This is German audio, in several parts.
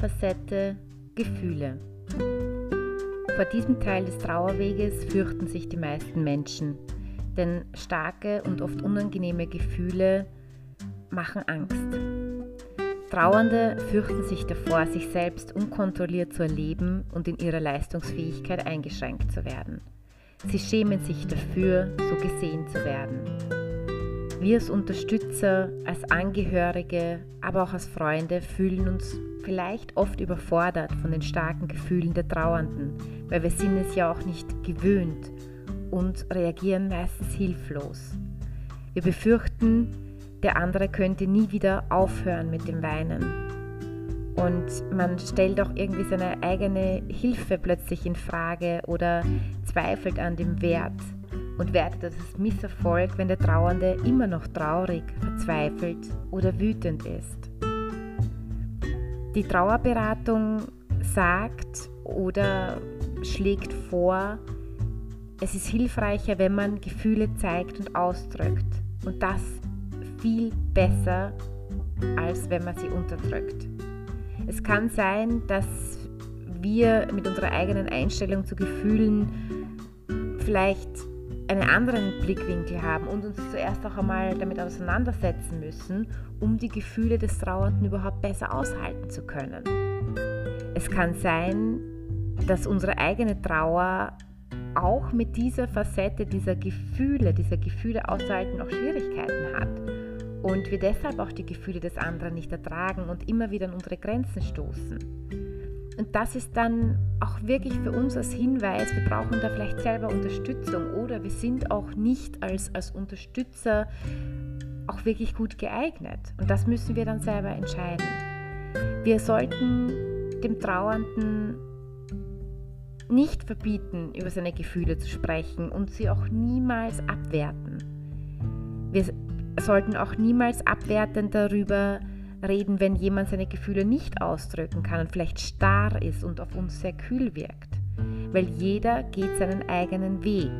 Trauerfacette Gefühle. Vor diesem Teil des Trauerweges fürchten sich die meisten Menschen, denn starke und oft unangenehme Gefühle machen Angst. Trauernde fürchten sich davor, sich selbst unkontrolliert zu erleben und in ihrer Leistungsfähigkeit eingeschränkt zu werden. Sie schämen sich dafür, so gesehen zu werden. Wir als Unterstützer, als Angehörige, aber auch als Freunde fühlen uns vielleicht oft überfordert von den starken Gefühlen der Trauernden, weil wir sind es ja auch nicht gewöhnt und reagieren meistens hilflos. Wir befürchten, der andere könnte nie wieder aufhören mit dem Weinen. Und man stellt auch irgendwie seine eigene Hilfe plötzlich in Frage oder zweifelt an dem Wert und wertet das als Misserfolg, wenn der Trauernde immer noch traurig, verzweifelt oder wütend ist. Die Trauerberatung sagt oder schlägt vor, es ist hilfreicher, wenn man Gefühle zeigt und ausdrückt. Und das viel besser, als wenn man sie unterdrückt. Es kann sein, dass wir mit unserer eigenen Einstellung zu Gefühlen vielleicht einen anderen Blickwinkel haben und uns zuerst auch einmal damit auseinandersetzen müssen, um die Gefühle des Trauernden überhaupt besser aushalten zu können. Es kann sein, dass unsere eigene Trauer auch mit dieser Facette dieser Gefühle, dieser Gefühle auszuhalten, auch Schwierigkeiten hat. Und wir deshalb auch die Gefühle des anderen nicht ertragen und immer wieder an unsere Grenzen stoßen. Und das ist dann auch wirklich für uns als Hinweis, wir brauchen da vielleicht selber Unterstützung oder wir sind auch nicht als, als Unterstützer auch wirklich gut geeignet. Und das müssen wir dann selber entscheiden. Wir sollten dem Trauernden nicht verbieten, über seine Gefühle zu sprechen und sie auch niemals abwerten. Wir sollten auch niemals abwertend darüber reden, wenn jemand seine Gefühle nicht ausdrücken kann und vielleicht starr ist und auf uns sehr kühl wirkt. Weil jeder geht seinen eigenen Weg.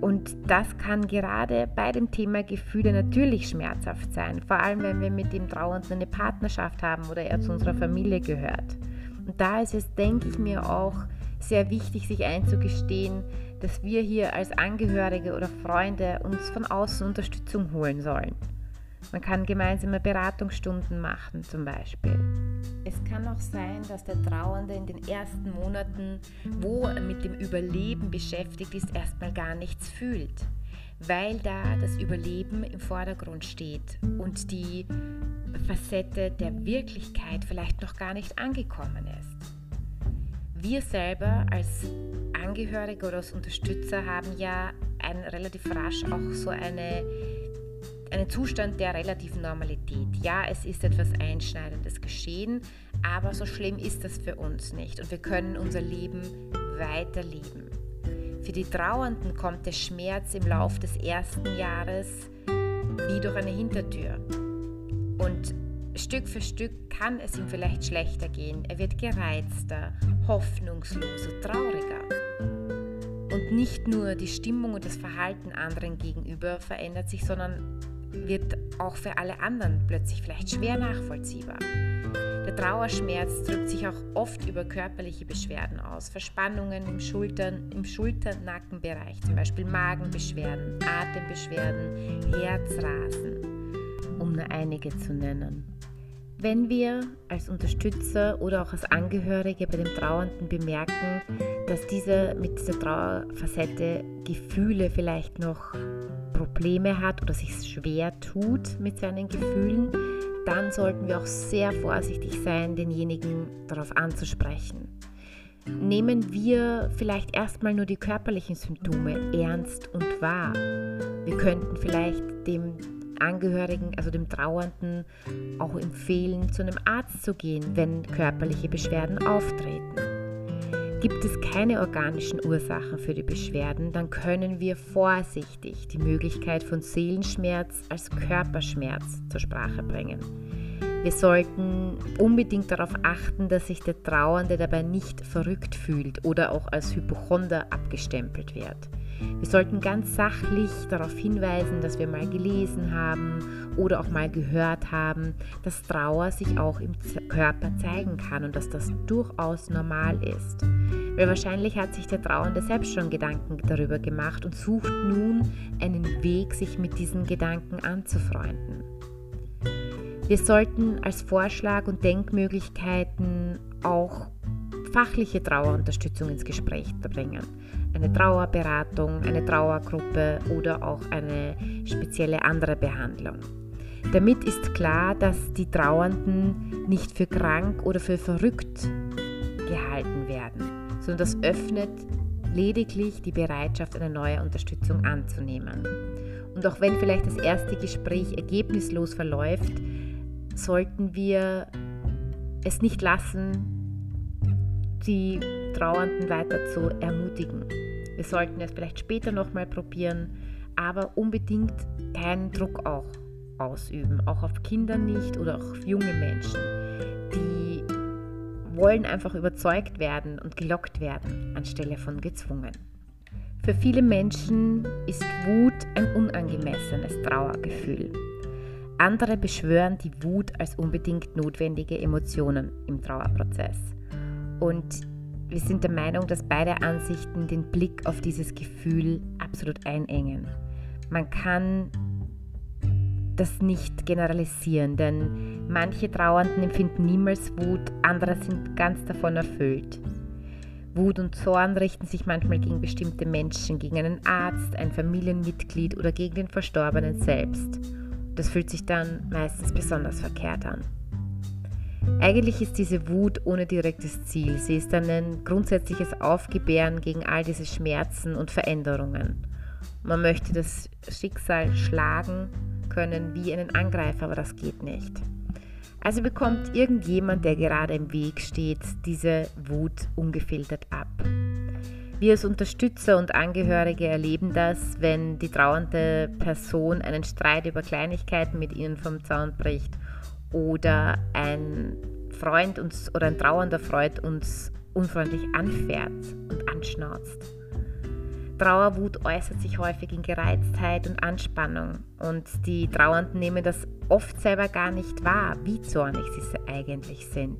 Und das kann gerade bei dem Thema Gefühle natürlich schmerzhaft sein, vor allem wenn wir mit dem Trauernden eine Partnerschaft haben oder er zu unserer Familie gehört. Und da ist es, denke ich mir, auch sehr wichtig, sich einzugestehen, dass wir hier als Angehörige oder Freunde uns von außen Unterstützung holen sollen. Man kann gemeinsame Beratungsstunden machen zum Beispiel. Es kann auch sein, dass der Trauernde in den ersten Monaten, wo er mit dem Überleben beschäftigt ist, erstmal gar nichts fühlt, weil da das Überleben im Vordergrund steht und die Facette der Wirklichkeit vielleicht noch gar nicht angekommen ist. Wir selber als Angehörige oder als Unterstützer haben ja ein relativ rasch auch so eine einen Zustand der relativen Normalität. Ja, es ist etwas Einschneidendes geschehen, aber so schlimm ist das für uns nicht und wir können unser Leben weiterleben. Für die Trauernden kommt der Schmerz im Lauf des ersten Jahres wie durch eine Hintertür. Und Stück für Stück kann es ihm vielleicht schlechter gehen. Er wird gereizter, hoffnungsloser, trauriger. Und nicht nur die Stimmung und das Verhalten anderen gegenüber verändert sich, sondern wird auch für alle anderen plötzlich vielleicht schwer nachvollziehbar. Der Trauerschmerz drückt sich auch oft über körperliche Beschwerden aus, Verspannungen im, Schultern, im Schulter-Nackenbereich, zum Beispiel Magenbeschwerden, Atembeschwerden, Herzrasen, um nur einige zu nennen. Wenn wir als Unterstützer oder auch als Angehörige bei dem Trauernden bemerken, dass dieser mit dieser Trauerfacette Gefühle vielleicht noch Probleme hat oder sich schwer tut mit seinen Gefühlen, dann sollten wir auch sehr vorsichtig sein, denjenigen darauf anzusprechen. Nehmen wir vielleicht erstmal nur die körperlichen Symptome ernst und wahr. Wir könnten vielleicht dem Angehörigen, also dem Trauernden, auch empfehlen, zu einem Arzt zu gehen, wenn körperliche Beschwerden auftreten. Gibt es keine organischen Ursachen für die Beschwerden, dann können wir vorsichtig die Möglichkeit von Seelenschmerz als Körperschmerz zur Sprache bringen. Wir sollten unbedingt darauf achten, dass sich der Trauernde dabei nicht verrückt fühlt oder auch als Hypochonder abgestempelt wird. Wir sollten ganz sachlich darauf hinweisen, dass wir mal gelesen haben oder auch mal gehört haben, dass Trauer sich auch im Körper zeigen kann und dass das durchaus normal ist. Weil wahrscheinlich hat sich der Trauernde selbst schon Gedanken darüber gemacht und sucht nun einen Weg, sich mit diesen Gedanken anzufreunden. Wir sollten als Vorschlag und Denkmöglichkeiten auch fachliche Trauerunterstützung ins Gespräch bringen. Eine Trauerberatung, eine Trauergruppe oder auch eine spezielle andere Behandlung. Damit ist klar, dass die Trauernden nicht für krank oder für verrückt gehalten werden, sondern das öffnet lediglich die Bereitschaft, eine neue Unterstützung anzunehmen. Und auch wenn vielleicht das erste Gespräch ergebnislos verläuft, sollten wir es nicht lassen, die Trauernden weiter zu ermutigen. Wir sollten es vielleicht später nochmal probieren, aber unbedingt keinen Druck auch ausüben, auch auf Kinder nicht oder auch auf junge Menschen. Die wollen einfach überzeugt werden und gelockt werden, anstelle von gezwungen. Für viele Menschen ist Wut ein unangemessenes Trauergefühl. Andere beschwören die Wut als unbedingt notwendige Emotionen im Trauerprozess. Und wir sind der Meinung, dass beide Ansichten den Blick auf dieses Gefühl absolut einengen. Man kann das nicht generalisieren, denn manche Trauernden empfinden niemals Wut, andere sind ganz davon erfüllt. Wut und Zorn richten sich manchmal gegen bestimmte Menschen, gegen einen Arzt, ein Familienmitglied oder gegen den Verstorbenen selbst. Das fühlt sich dann meistens besonders verkehrt an. Eigentlich ist diese Wut ohne direktes Ziel. Sie ist ein grundsätzliches Aufgebären gegen all diese Schmerzen und Veränderungen. Man möchte das Schicksal schlagen können wie einen Angreifer, aber das geht nicht. Also bekommt irgendjemand, der gerade im Weg steht, diese Wut ungefiltert ab. Wir als Unterstützer und Angehörige erleben das, wenn die trauernde Person einen Streit über Kleinigkeiten mit ihnen vom Zaun bricht oder ein Freund uns oder ein trauernder Freund uns unfreundlich anfährt und anschnauzt. Trauerwut äußert sich häufig in Gereiztheit und Anspannung und die Trauernden nehmen das oft selber gar nicht wahr, wie zornig sie eigentlich sind.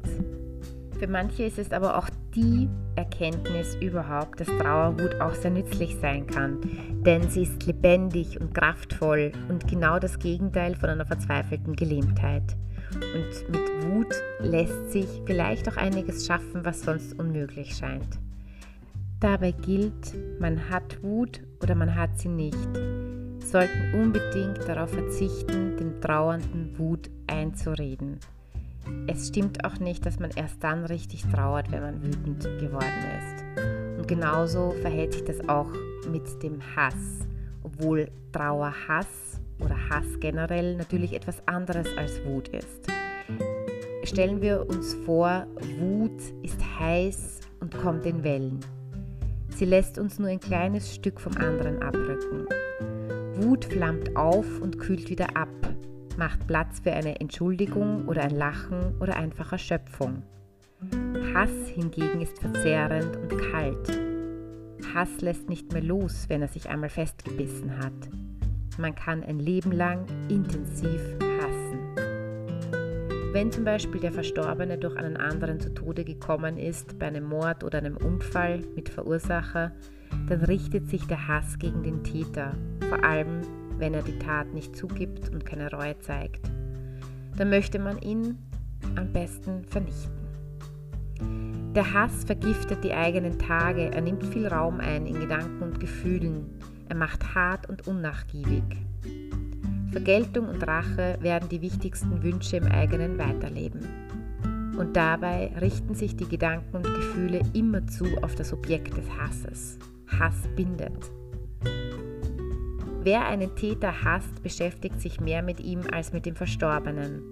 Für manche ist es aber auch die Erkenntnis überhaupt, dass Trauerwut auch sehr nützlich sein kann, denn sie ist lebendig und kraftvoll und genau das Gegenteil von einer verzweifelten Gelähmtheit. Und mit Wut lässt sich vielleicht auch einiges schaffen, was sonst unmöglich scheint. Dabei gilt, man hat Wut oder man hat sie nicht. Sollten unbedingt darauf verzichten, dem Trauernden Wut einzureden. Es stimmt auch nicht, dass man erst dann richtig trauert, wenn man wütend geworden ist. Und genauso verhält sich das auch mit dem Hass, obwohl Trauer Hass oder Hass generell natürlich etwas anderes als Wut ist. Stellen wir uns vor, Wut ist heiß und kommt in Wellen. Sie lässt uns nur ein kleines Stück vom anderen abrücken. Wut flammt auf und kühlt wieder ab, macht Platz für eine Entschuldigung oder ein Lachen oder einfach Erschöpfung. Hass hingegen ist verzehrend und kalt. Hass lässt nicht mehr los, wenn er sich einmal festgebissen hat. Man kann ein Leben lang intensiv. Wenn zum Beispiel der Verstorbene durch einen anderen zu Tode gekommen ist, bei einem Mord oder einem Unfall mit Verursacher, dann richtet sich der Hass gegen den Täter, vor allem wenn er die Tat nicht zugibt und keine Reue zeigt. Dann möchte man ihn am besten vernichten. Der Hass vergiftet die eigenen Tage, er nimmt viel Raum ein in Gedanken und Gefühlen, er macht hart und unnachgiebig. Vergeltung und Rache werden die wichtigsten Wünsche im eigenen Weiterleben. Und dabei richten sich die Gedanken und Gefühle immerzu auf das Objekt des Hasses. Hass bindet. Wer einen Täter hasst, beschäftigt sich mehr mit ihm als mit dem Verstorbenen.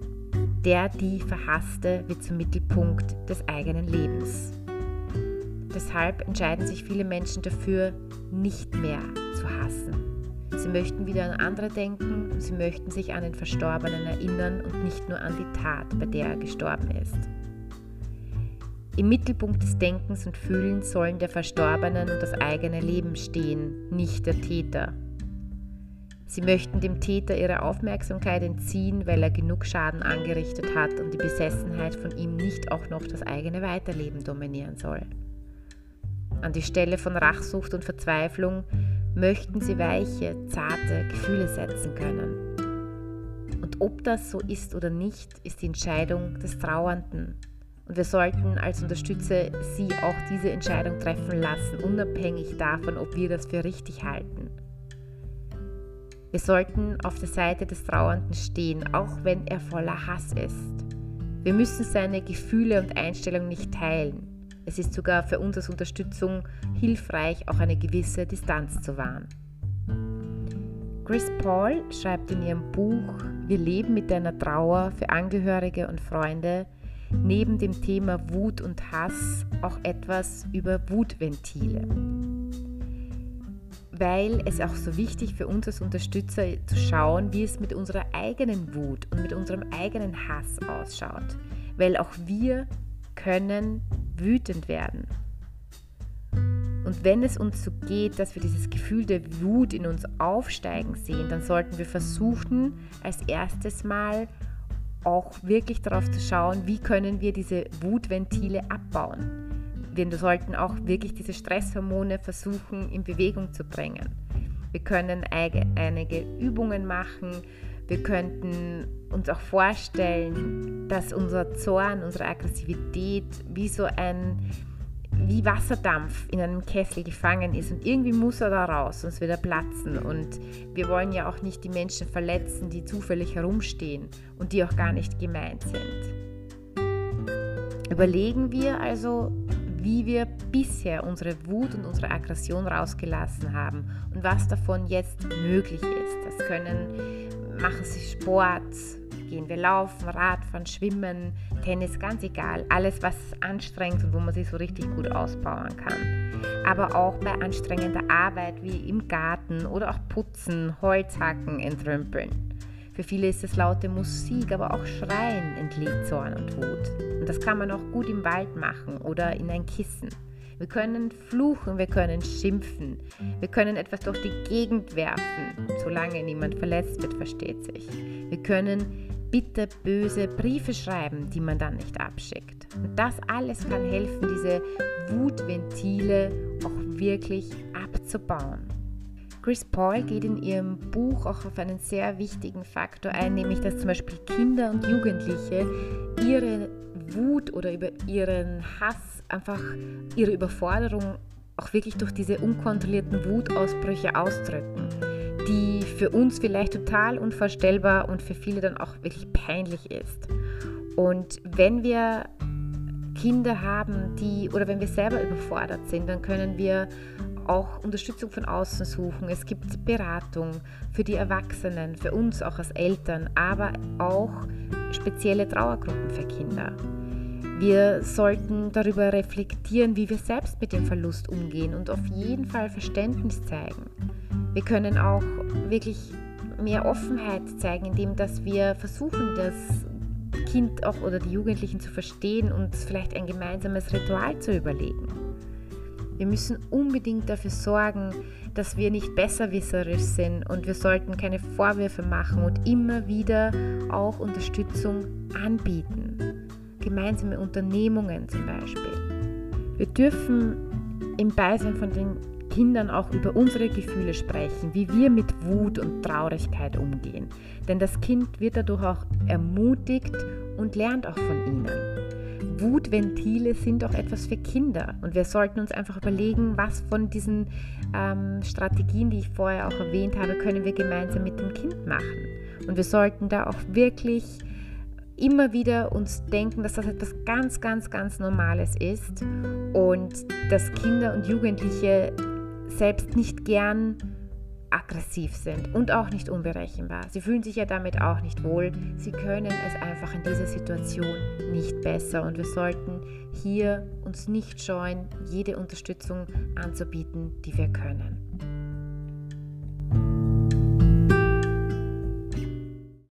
Der, die Verhasste, wird zum Mittelpunkt des eigenen Lebens. Deshalb entscheiden sich viele Menschen dafür, nicht mehr zu hassen. Sie möchten wieder an andere denken sie möchten sich an den Verstorbenen erinnern und nicht nur an die Tat, bei der er gestorben ist. Im Mittelpunkt des Denkens und Fühlens sollen der Verstorbenen und das eigene Leben stehen, nicht der Täter. Sie möchten dem Täter ihre Aufmerksamkeit entziehen, weil er genug Schaden angerichtet hat und die Besessenheit von ihm nicht auch noch das eigene Weiterleben dominieren soll. An die Stelle von Rachsucht und Verzweiflung möchten sie weiche, zarte Gefühle setzen können. Und ob das so ist oder nicht, ist die Entscheidung des Trauernden. Und wir sollten als Unterstützer sie auch diese Entscheidung treffen lassen, unabhängig davon, ob wir das für richtig halten. Wir sollten auf der Seite des Trauernden stehen, auch wenn er voller Hass ist. Wir müssen seine Gefühle und Einstellungen nicht teilen. Es ist sogar für uns als Unterstützung hilfreich, auch eine gewisse Distanz zu wahren. Chris Paul schreibt in ihrem Buch Wir leben mit deiner Trauer für Angehörige und Freunde neben dem Thema Wut und Hass auch etwas über Wutventile. Weil es auch so wichtig für uns als Unterstützer zu schauen, wie es mit unserer eigenen Wut und mit unserem eigenen Hass ausschaut. Weil auch wir können wütend werden. Und wenn es uns so geht, dass wir dieses Gefühl der Wut in uns aufsteigen sehen, dann sollten wir versuchen, als erstes Mal auch wirklich darauf zu schauen, wie können wir diese Wutventile abbauen. Wir sollten auch wirklich diese Stresshormone versuchen in Bewegung zu bringen. Wir können einige Übungen machen. Wir könnten uns auch vorstellen, dass unser Zorn, unsere Aggressivität wie so ein wie Wasserdampf in einem Kessel gefangen ist und irgendwie muss er da raus, sonst wird er platzen. Und wir wollen ja auch nicht die Menschen verletzen, die zufällig herumstehen und die auch gar nicht gemeint sind. Überlegen wir also, wie wir bisher unsere Wut und unsere Aggression rausgelassen haben und was davon jetzt möglich ist. Das können, machen Sie Sport, gehen wir laufen, Radfahren, schwimmen, Tennis, ganz egal. Alles, was anstrengend und wo man sich so richtig gut ausbauen kann. Aber auch bei anstrengender Arbeit wie im Garten oder auch putzen, Holz hacken, entrümpeln. Für viele ist es laute Musik, aber auch Schreien entlegt Zorn und Wut. Und das kann man auch gut im Wald machen oder in ein Kissen. Wir können fluchen, wir können schimpfen, wir können etwas durch die Gegend werfen, solange niemand verletzt wird, versteht sich. Wir können bitterböse Briefe schreiben, die man dann nicht abschickt. Und das alles kann helfen, diese Wutventile auch wirklich abzubauen. Chris Paul geht in ihrem Buch auch auf einen sehr wichtigen Faktor ein, nämlich dass zum Beispiel Kinder und Jugendliche ihre Wut oder über ihren Hass, einfach ihre Überforderung auch wirklich durch diese unkontrollierten Wutausbrüche ausdrücken die für uns vielleicht total unvorstellbar und für viele dann auch wirklich peinlich ist. Und wenn wir Kinder haben, die oder wenn wir selber überfordert sind, dann können wir auch Unterstützung von außen suchen. Es gibt Beratung für die Erwachsenen, für uns auch als Eltern, aber auch spezielle Trauergruppen für Kinder. Wir sollten darüber reflektieren, wie wir selbst mit dem Verlust umgehen und auf jeden Fall Verständnis zeigen. Wir können auch wirklich mehr Offenheit zeigen, indem dass wir versuchen, das Kind auch oder die Jugendlichen zu verstehen und vielleicht ein gemeinsames Ritual zu überlegen. Wir müssen unbedingt dafür sorgen, dass wir nicht besserwisserisch sind und wir sollten keine Vorwürfe machen und immer wieder auch Unterstützung anbieten. Gemeinsame Unternehmungen zum Beispiel. Wir dürfen im Beisein von den Kindern auch über unsere Gefühle sprechen, wie wir mit Wut und Traurigkeit umgehen. Denn das Kind wird dadurch auch ermutigt und lernt auch von ihnen. Wutventile sind auch etwas für Kinder und wir sollten uns einfach überlegen, was von diesen ähm, Strategien, die ich vorher auch erwähnt habe, können wir gemeinsam mit dem Kind machen. Und wir sollten da auch wirklich immer wieder uns denken, dass das etwas ganz, ganz, ganz Normales ist und dass Kinder und Jugendliche selbst nicht gern aggressiv sind und auch nicht unberechenbar. Sie fühlen sich ja damit auch nicht wohl. Sie können es einfach in dieser Situation nicht besser und wir sollten hier uns nicht scheuen, jede Unterstützung anzubieten, die wir können.